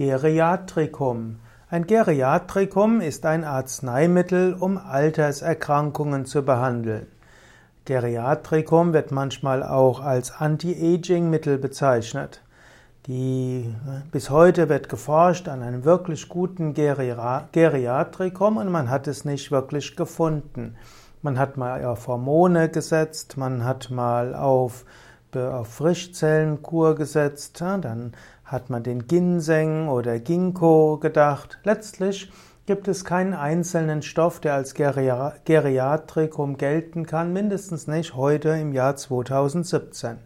Geriatrikum. Ein Geriatrikum ist ein Arzneimittel, um Alterserkrankungen zu behandeln. Geriatrikum wird manchmal auch als Anti-Aging-Mittel bezeichnet. Die, bis heute wird geforscht an einem wirklich guten Geriatrikum und man hat es nicht wirklich gefunden. Man hat mal auf Hormone gesetzt, man hat mal auf auf Frischzellenkur gesetzt, dann hat man den Ginseng oder Ginkgo gedacht. Letztlich gibt es keinen einzelnen Stoff, der als Geriatrikum gelten kann, mindestens nicht heute im Jahr 2017.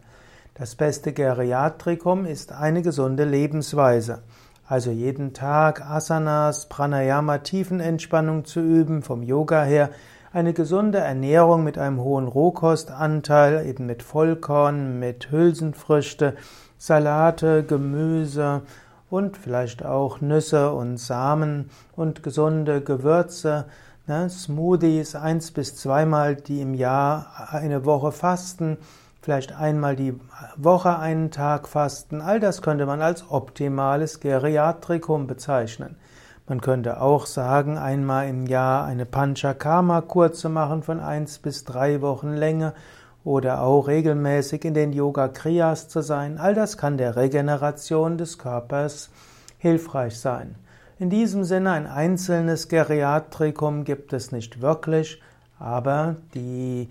Das beste Geriatrikum ist eine gesunde Lebensweise. Also jeden Tag Asanas, Pranayama, Tiefenentspannung zu üben, vom Yoga her, eine gesunde Ernährung mit einem hohen Rohkostanteil, eben mit Vollkorn, mit Hülsenfrüchte, Salate, Gemüse und vielleicht auch Nüsse und Samen und gesunde Gewürze, ne, Smoothies, eins bis zweimal die im Jahr eine Woche fasten, vielleicht einmal die Woche einen Tag fasten, all das könnte man als optimales Geriatrikum bezeichnen. Man könnte auch sagen, einmal im Jahr eine Panchakarma-Kur zu machen von eins bis drei Wochen Länge oder auch regelmäßig in den Yoga-Kriyas zu sein. All das kann der Regeneration des Körpers hilfreich sein. In diesem Sinne, ein einzelnes Geriatrikum gibt es nicht wirklich, aber die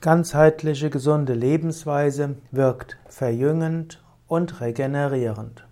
ganzheitliche gesunde Lebensweise wirkt verjüngend und regenerierend.